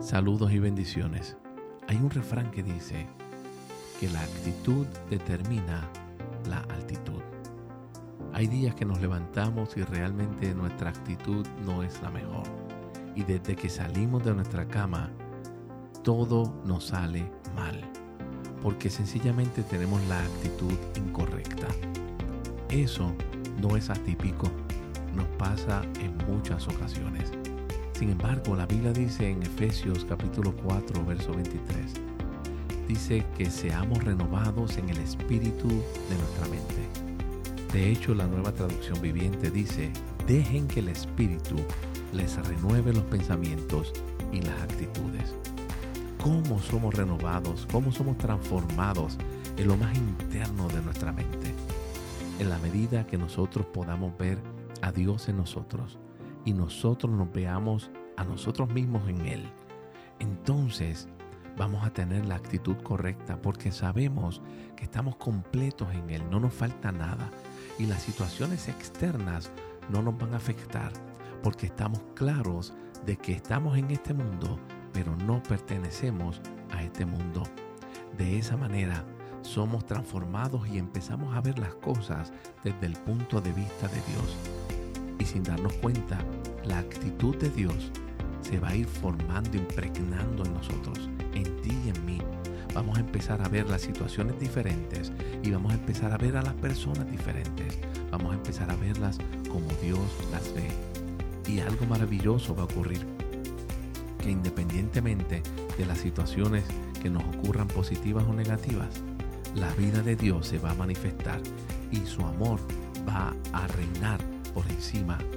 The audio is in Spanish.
Saludos y bendiciones. Hay un refrán que dice que la actitud determina la altitud. Hay días que nos levantamos y realmente nuestra actitud no es la mejor. Y desde que salimos de nuestra cama, todo nos sale mal. Porque sencillamente tenemos la actitud incorrecta. Eso no es atípico. Nos pasa en muchas ocasiones. Sin embargo, la Biblia dice en Efesios capítulo 4, verso 23, dice que seamos renovados en el espíritu de nuestra mente. De hecho, la nueva traducción viviente dice, dejen que el espíritu les renueve los pensamientos y las actitudes. ¿Cómo somos renovados? ¿Cómo somos transformados en lo más interno de nuestra mente? En la medida que nosotros podamos ver a Dios en nosotros y nosotros nos veamos a nosotros mismos en Él, entonces vamos a tener la actitud correcta porque sabemos que estamos completos en Él, no nos falta nada y las situaciones externas no nos van a afectar porque estamos claros de que estamos en este mundo, pero no pertenecemos a este mundo. De esa manera somos transformados y empezamos a ver las cosas desde el punto de vista de Dios sin darnos cuenta, la actitud de Dios se va a ir formando, impregnando en nosotros, en ti y en mí. Vamos a empezar a ver las situaciones diferentes y vamos a empezar a ver a las personas diferentes. Vamos a empezar a verlas como Dios las ve. Y algo maravilloso va a ocurrir, que independientemente de las situaciones que nos ocurran positivas o negativas, la vida de Dios se va a manifestar y su amor va a reinar encima